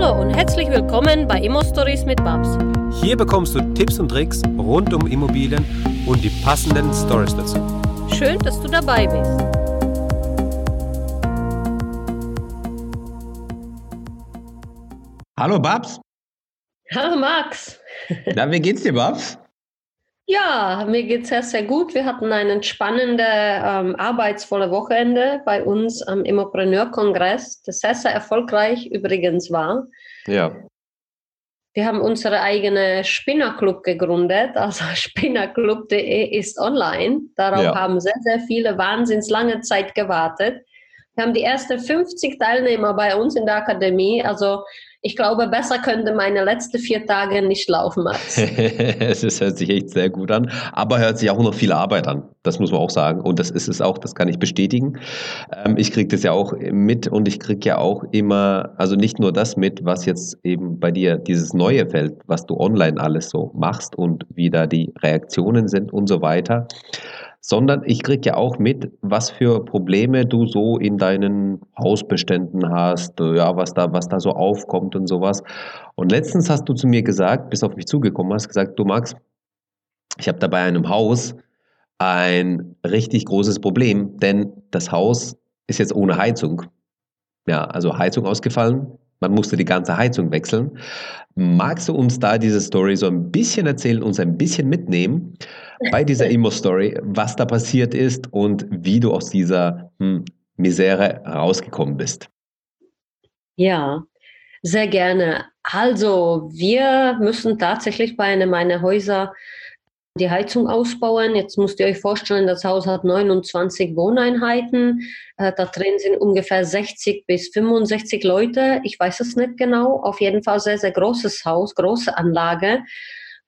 Hallo und herzlich willkommen bei Immo Stories mit Babs. Hier bekommst du Tipps und Tricks rund um Immobilien und die passenden Stories dazu. Schön, dass du dabei bist. Hallo Babs. Hallo Max. Na, wie geht's dir, Babs? Ja, mir geht es sehr, sehr gut. Wir hatten ein spannendes, ähm, arbeitsvolle Wochenende bei uns am Immopreneur-Kongress, das sehr, sehr erfolgreich übrigens war. Ja. Wir haben unseren eigenen Spinnerclub gegründet, also spinnerclub.de ist online. Darauf Ja. haben sehr, sehr viele wahnsinns lange Zeit gewartet. Wir haben die ersten 50 Teilnehmer bei uns in der Akademie. Also ich glaube, besser könnte meine letzten vier Tage nicht laufen. Max. es hört sich echt sehr gut an, aber hört sich auch noch viel Arbeit an. Das muss man auch sagen. Und das ist es auch, das kann ich bestätigen. Ähm, ich kriege das ja auch mit und ich kriege ja auch immer, also nicht nur das mit, was jetzt eben bei dir dieses neue Feld, was du online alles so machst und wie da die Reaktionen sind und so weiter, sondern ich kriege ja auch mit, was für Probleme du so in deinen Hausbeständen hast, äh, ja, was da, was da so aufkommt und sowas. Und letztens hast du zu mir gesagt, bist auf mich zugekommen, hast gesagt, du Max, ich habe da bei einem Haus ein richtig großes Problem, denn das Haus ist jetzt ohne Heizung. Ja, also Heizung ausgefallen. Man musste die ganze Heizung wechseln. Magst du uns da diese Story so ein bisschen erzählen, uns ein bisschen mitnehmen bei dieser Immo-Story, was da passiert ist und wie du aus dieser hm, Misere rausgekommen bist? Ja, sehr gerne. Also, wir müssen tatsächlich bei einem meiner Häuser die Heizung ausbauen. Jetzt müsst ihr euch vorstellen, das Haus hat 29 Wohneinheiten. Äh, da drin sind ungefähr 60 bis 65 Leute. Ich weiß es nicht genau. Auf jeden Fall sehr, sehr großes Haus, große Anlage.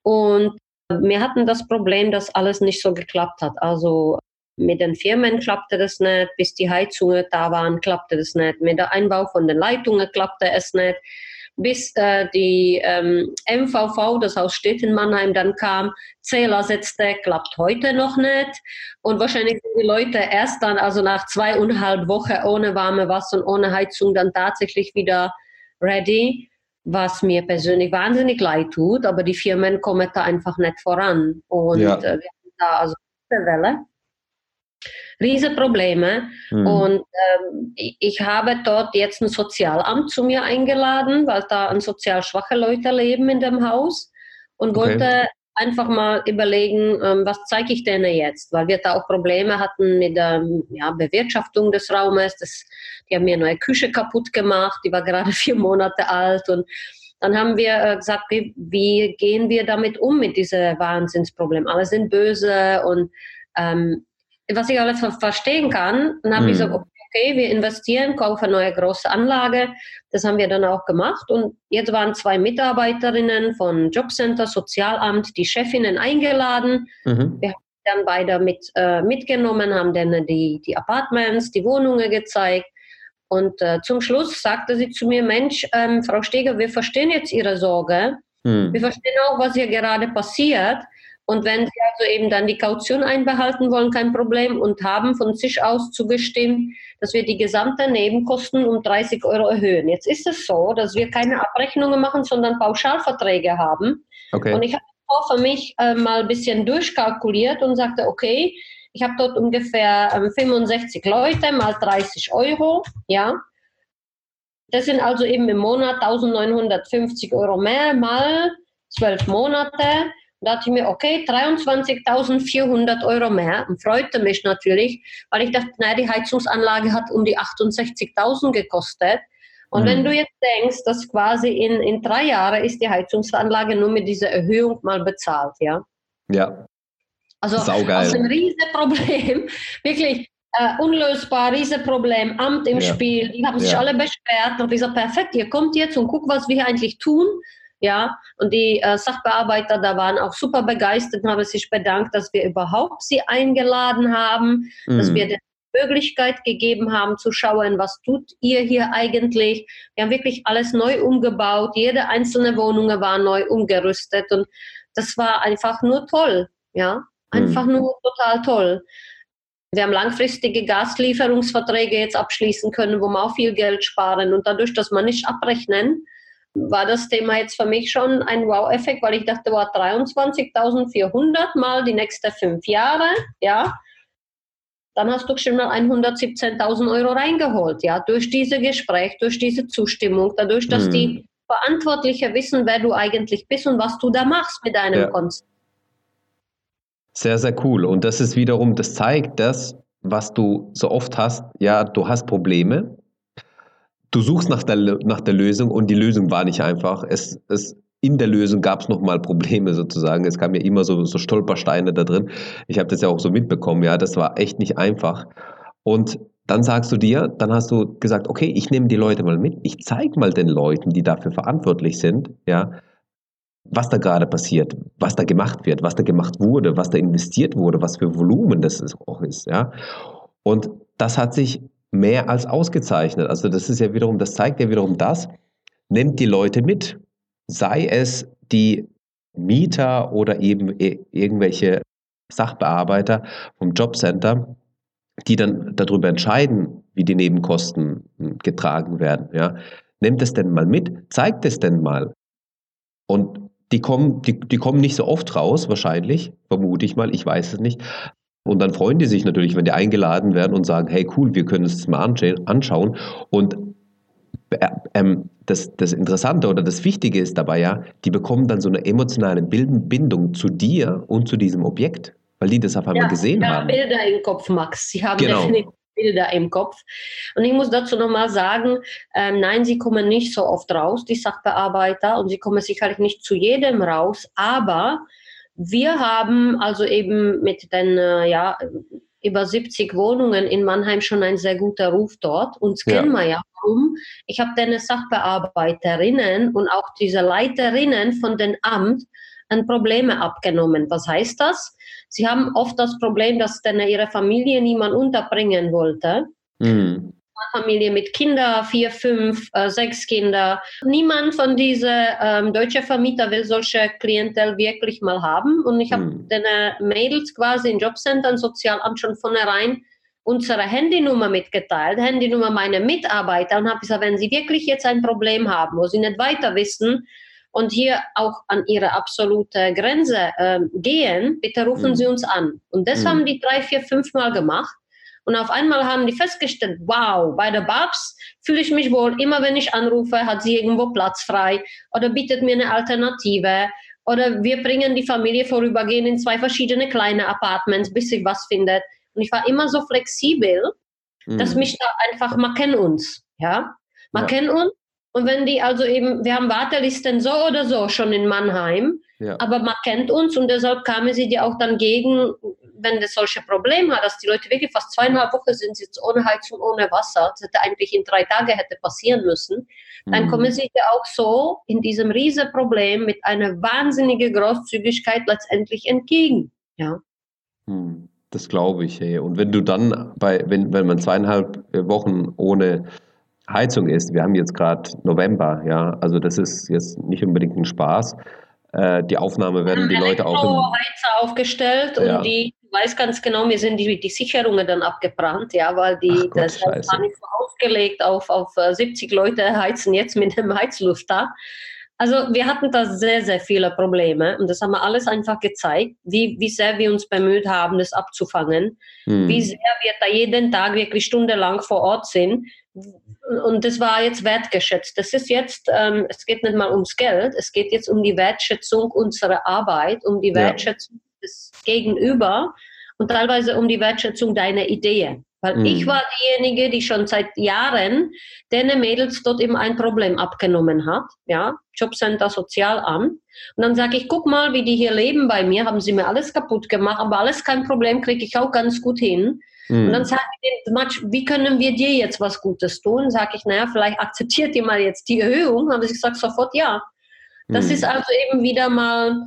Und wir hatten das Problem, dass alles nicht so geklappt hat. Also mit den Firmen klappte das nicht, bis die Heizungen da waren, klappte das nicht. Mit der Einbau von den Leitungen klappte es nicht. Bis äh, die ähm, MVV, das Haus steht in Mannheim, dann kam, Zähler setzte, klappt heute noch nicht. Und wahrscheinlich sind die Leute erst dann, also nach zweieinhalb Wochen ohne warme Wasser und ohne Heizung, dann tatsächlich wieder ready was mir persönlich wahnsinnig leid tut, aber die Firmen kommen da einfach nicht voran. Und Ja. äh, wir haben da also eine Welle, riesige Probleme. Hm. Und ähm, ich, habe dort jetzt ein Sozialamt zu mir eingeladen, weil da ein sozial schwache Leute leben in dem Haus und Okay. wollte einfach mal überlegen, ähm, was zeige ich denen jetzt, weil wir da auch Probleme hatten mit der ja, Bewirtschaftung des Raumes. Das, die haben mir eine neue Küche kaputt gemacht, die war gerade vier Monate alt und dann haben wir äh, gesagt, wie, wie gehen wir damit um mit diesem Wahnsinnsproblem? Alle sind böse und ähm, was ich alles ver- verstehen kann, dann habe ich Mhm. gesagt, okay, wir investieren, kaufen eine neue große Anlage. Das haben wir dann auch gemacht. Und jetzt waren zwei Mitarbeiterinnen von Jobcenter, Sozialamt, die Chefinnen eingeladen, Mhm. dann beide mit, äh, mitgenommen, haben dann die, die Apartments, die Wohnungen gezeigt. Und äh, zum Schluss sagte sie zu mir, Mensch, ähm, Frau Steger, wir verstehen jetzt Ihre Sorge. Hm. Wir verstehen auch, was hier gerade passiert. Und wenn Sie also eben dann die Kaution einbehalten wollen, kein Problem und haben von sich aus zugestimmt, dass wir die gesamten Nebenkosten um 30 Euro erhöhen. Jetzt ist es so, dass wir keine Abrechnungen machen, sondern Pauschalverträge haben. Okay. Und ich habe auch für mich äh, mal ein bisschen durchkalkuliert und sagte, okay, ich habe dort ungefähr ähm, 65 Leute mal 30 Euro, ja. Das sind also eben im Monat 1950 Euro mehr mal 12 Monate. Da dachte ich mir, okay, 23.400 Euro mehr und freute mich natürlich, weil ich dachte, naja, die Heizungsanlage hat um die 68.000 gekostet. Und Mhm. wenn du jetzt denkst, dass quasi in, in drei Jahren ist die Heizungsanlage nur mit dieser Erhöhung mal bezahlt, ja. Ja. Also Saugeil. aus einem riesen Problem, wirklich äh, unlösbar, riesen Problem, Amt im Ja. Spiel, die haben sich Ja. alle beschwert und ich gesagt, perfekt, ihr kommt jetzt und guckt, was wir eigentlich tun. Ja, und die äh, Sachbearbeiter da waren auch super begeistert und haben sich bedankt, dass wir überhaupt sie eingeladen haben, dass Hm. wir die Möglichkeit gegeben haben zu schauen, was tut ihr hier eigentlich. Wir haben wirklich alles neu umgebaut, jede einzelne Wohnung war neu umgerüstet und das war einfach nur toll, ja, einfach nur total toll. Wir haben langfristige Gaslieferungsverträge jetzt abschließen können, wo wir auch viel Geld sparen und dadurch, dass wir nicht abrechnen, war das Thema jetzt für mich schon ein Wow-Effekt, weil ich dachte, wow, 23.400 mal die nächsten fünf Jahre, ja, dann hast du schon mal 117.000 Euro reingeholt, ja, durch dieses Gespräch, durch diese Zustimmung, dadurch, dass hm. die Verantwortlichen wissen, wer du eigentlich bist und was du da machst mit deinem ja. Konzept. Sehr, sehr cool. Und das ist wiederum, das zeigt das, was du so oft hast. Ja, du hast Probleme. Du suchst nach der, nach der Lösung und die Lösung war nicht einfach. Es, es, in der Lösung gab es nochmal Probleme sozusagen. Es kamen ja immer so, so Stolpersteine da drin. Ich habe das ja auch so mitbekommen. Ja, das war echt nicht einfach. Und dann sagst du dir, dann hast du gesagt, okay, ich nehme die Leute mal mit. Ich zeige mal den Leuten, die dafür verantwortlich sind, ja, was da gerade passiert, was da gemacht wird, was da gemacht wurde, was da investiert wurde, was für Volumen das auch ist, ja. Und das hat sich mehr als ausgezeichnet. Also das ist ja wiederum, das zeigt ja wiederum das, nimmt die Leute mit, sei es die Mieter oder eben irgendwelche Sachbearbeiter vom Jobcenter, die dann darüber entscheiden, wie die Nebenkosten getragen werden. Ja. Nehmt es denn mal mit, zeigt es denn mal. Und die kommen, die, die kommen nicht so oft raus, wahrscheinlich, vermute ich mal, ich weiß es nicht. Und dann freuen die sich natürlich, wenn die eingeladen werden und sagen, hey cool, wir können es mal anschauen. Und äh, ähm, das, das Interessante oder das Wichtige ist dabei ja, die bekommen dann so eine emotionale Bindung zu dir und zu diesem Objekt, weil die das auf einmal ja, gesehen ja, haben. Bilder im Kopf, Max. Sie haben genau. definitiv Bilder im Kopf. Und ich muss dazu nochmal sagen, ähm, nein, sie kommen nicht so oft raus, die Sachbearbeiter, und sie kommen sicherlich nicht zu jedem raus, aber wir haben also eben mit den, äh, ja, über 70 Wohnungen in Mannheim schon ein sehr guter Ruf dort. Uns ja. kennen wir ja. Warum? Ich habe deine Sachbearbeiterinnen und auch diese Leiterinnen von den Amt an Probleme abgenommen. Was heißt das? Sie haben oft das Problem, dass dann ihre Familie niemand unterbringen wollte. Mhm. Familie mit Kindern, vier, fünf, äh, sechs Kinder. Niemand von diesen ähm, deutschen Vermieter will solche Klientel wirklich mal haben. Und ich habe mhm. den Mädels quasi in Jobcentern, Sozialamt schon vornherein unsere Handynummer mitgeteilt, Handynummer meiner Mitarbeiter und habe gesagt, wenn sie wirklich jetzt ein Problem haben, wo sie nicht weiter wissen, und hier auch an ihre absolute Grenze äh, gehen, bitte rufen mhm. Sie uns an. Und das mhm. haben die drei, vier, fünf Mal gemacht. Und auf einmal haben die festgestellt, wow, bei der Babs fühle ich mich wohl, immer wenn ich anrufe, hat sie irgendwo Platz frei oder bietet mir eine Alternative. Oder wir bringen die Familie vorübergehend in zwei verschiedene kleine Apartments, bis sich was findet. Und ich war immer so flexibel, mhm. dass mich da einfach, man kennt uns, ja. Man ja. kennt uns und wenn die also eben, wir haben Wartelisten so oder so schon in Mannheim, ja. aber man kennt uns und deshalb kamen sie dir auch dann gegen, wenn das solche Probleme hat, dass die Leute wirklich fast zweieinhalb Wochen sind jetzt ohne Heizung, ohne Wasser, das hätte eigentlich in drei Tagen hätte passieren müssen, dann mhm. kommen sie dir auch so in diesem riesen Problem mit einer wahnsinnigen Großzügigkeit letztendlich entgegen. Ja. Mhm. Das glaube ich. Hey. Und wenn du dann bei, wenn, wenn man zweieinhalb Wochen ohne Heizung ist. Wir haben jetzt gerade November, ja, also das ist jetzt nicht unbedingt ein Spaß. Äh, die Aufnahme werden die Leute auch. Im Heizer aufgestellt ja. und die weiß ganz genau, mir sind die, die Sicherungen dann abgebrannt, ja, weil die Ach Gott, das war nicht so ausgelegt auf, auf 70 äh, Leute heizen jetzt mit dem Heizluft da. Also wir hatten da sehr, sehr viele Probleme und das haben wir alles einfach gezeigt, wie, wie sehr wir uns bemüht haben, das abzufangen, hm. wie sehr wir da jeden Tag wirklich stundenlang vor Ort sind und das war jetzt wertgeschätzt. Das ist jetzt, ähm, es geht nicht mal ums Geld, es geht jetzt um die Wertschätzung unserer Arbeit, um die Wertschätzung ja. des Gegenüber und teilweise um die Wertschätzung deiner Idee. Weil mhm. ich war diejenige, die schon seit Jahren den Mädels dort eben ein Problem abgenommen hat. Ja, Jobcenter, Sozialamt. Und dann sage ich, guck mal, wie die hier leben bei mir, haben sie mir alles kaputt gemacht, aber alles kein Problem, kriege ich auch ganz gut hin. Mhm. Und dann sage ich denen, wie können wir dir jetzt was Gutes tun? Sage ich, naja, vielleicht akzeptiert ihr mal jetzt die Erhöhung. Haben sie gesagt, sofort ja. Das mhm. ist also eben wieder mal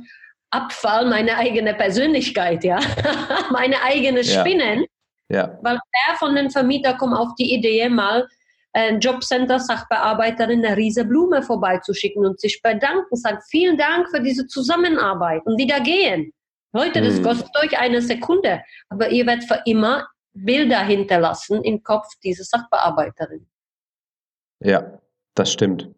Abfall meiner eigenen Persönlichkeit, ja. Meine eigene Spinnen. Ja. Ja. Weil wer von den Vermietern kommt auf die Idee, mal ein Jobcenter-Sachbearbeiterin eine riese Blume vorbeizuschicken und sich bedanken, sagt vielen Dank für diese Zusammenarbeit und wieder gehen. Leute, das mhm. kostet euch eine Sekunde, aber ihr werdet für immer Bilder hinterlassen im Kopf dieser Sachbearbeiterin. Ja, das stimmt.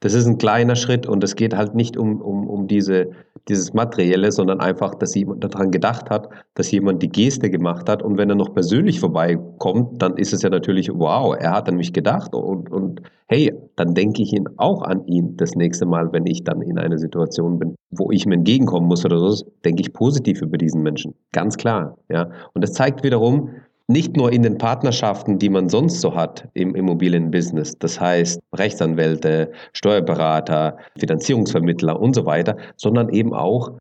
Das ist ein kleiner Schritt und es geht halt nicht um, um, um diese, dieses Materielle, sondern einfach, dass jemand daran gedacht hat, dass jemand die Geste gemacht hat. Und wenn er noch persönlich vorbeikommt, dann ist es ja natürlich, wow, er hat an mich gedacht und, und hey, dann denke ich ihn auch an ihn das nächste Mal, wenn ich dann in einer Situation bin, wo ich ihm entgegenkommen muss oder so, denke ich positiv über diesen Menschen. Ganz klar. Ja. Und das zeigt wiederum, nicht nur in den Partnerschaften, die man sonst so hat im Immobilienbusiness, das heißt Rechtsanwälte, Steuerberater, Finanzierungsvermittler und so weiter, sondern eben auch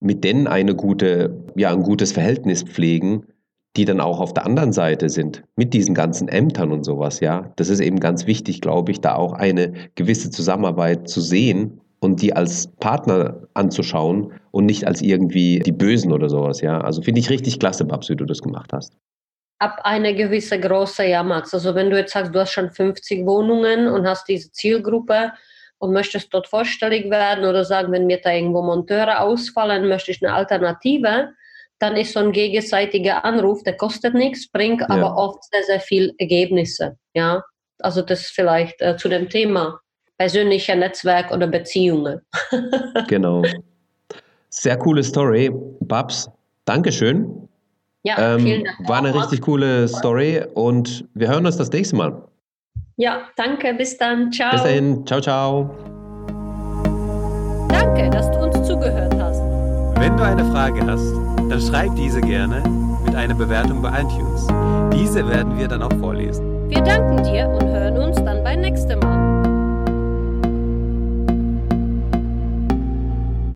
mit denen eine gute, ja, ein gutes Verhältnis pflegen, die dann auch auf der anderen Seite sind, mit diesen ganzen Ämtern und sowas, ja. Das ist eben ganz wichtig, glaube ich, da auch eine gewisse Zusammenarbeit zu sehen und die als Partner anzuschauen und nicht als irgendwie die Bösen oder sowas, ja. Also finde ich richtig klasse, Babs, wie du das gemacht hast. Ab einer gewissen Größe, ja, Max. Also wenn du jetzt sagst, du hast schon 50 Wohnungen und hast diese Zielgruppe und möchtest dort vorstellig werden oder sagen, wenn mir da irgendwo Monteure ausfallen, möchte ich eine Alternative, dann ist so ein gegenseitiger Anruf, der kostet nichts, bringt ja. aber oft sehr, sehr viel Ergebnisse, ja. Also das vielleicht äh, zu dem Thema persönlicher Netzwerk oder Beziehungen. genau. Sehr coole Story. Babs, Dankeschön. Ja, ähm, vielen Dank. War eine richtig coole Story und wir hören uns das nächste Mal. Ja, danke. Bis dann. Ciao. Bis dahin. Ciao, ciao. Danke, dass du uns zugehört hast. Wenn du eine Frage hast, dann schreib diese gerne mit einer Bewertung bei iTunes. Diese werden wir dann auch vorlesen. Wir danken dir und hören uns dann beim nächsten Mal.